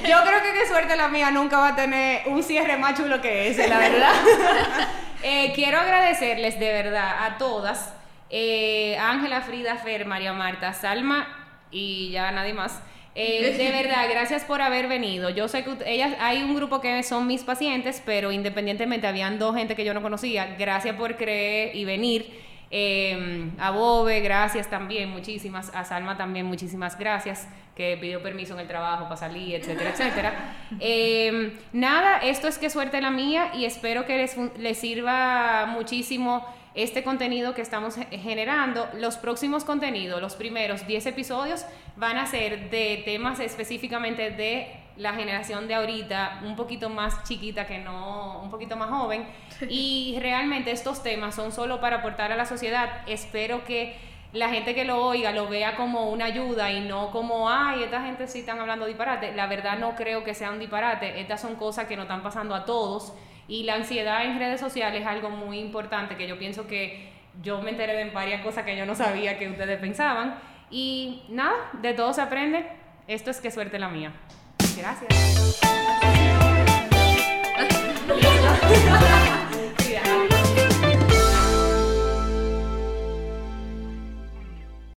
Yo creo que qué suerte la mía nunca va a tener un cierre más chulo que ese, la verdad. (laughs) Eh, quiero agradecerles de verdad a todas. eh, Ángela, Frida, Fer, María Marta, Salma y ya nadie más. Eh, de (laughs) verdad, gracias por haber venido. Yo sé que ellas, hay un grupo que son mis pacientes, pero independientemente habían dos gente que yo no conocía. Gracias por creer y venir. Eh, a Bobe, gracias también, muchísimas. A Salma también, muchísimas gracias, que pidió permiso en el trabajo para salir, etcétera, etcétera. (laughs) Eh, nada, esto es que suerte la mía y espero que les sirva muchísimo este contenido que estamos ge- generando. Los próximos contenidos, los primeros 10 episodios, van a ser de temas específicamente de la generación de ahorita, un poquito más chiquita que no, un poquito más joven. Y realmente estos temas son solo para aportar a la sociedad. Espero que la gente que lo oiga lo vea como una ayuda y no como, ay, esta gente sí están hablando disparate. La verdad no creo que sea un disparate. Estas son cosas que nos están pasando a todos. Y la ansiedad en redes sociales es algo muy importante que yo pienso que yo me enteré de varias cosas que yo no sabía que ustedes pensaban. Y nada, de todo se aprende. Esto es que suerte la mía. Gracias. (laughs)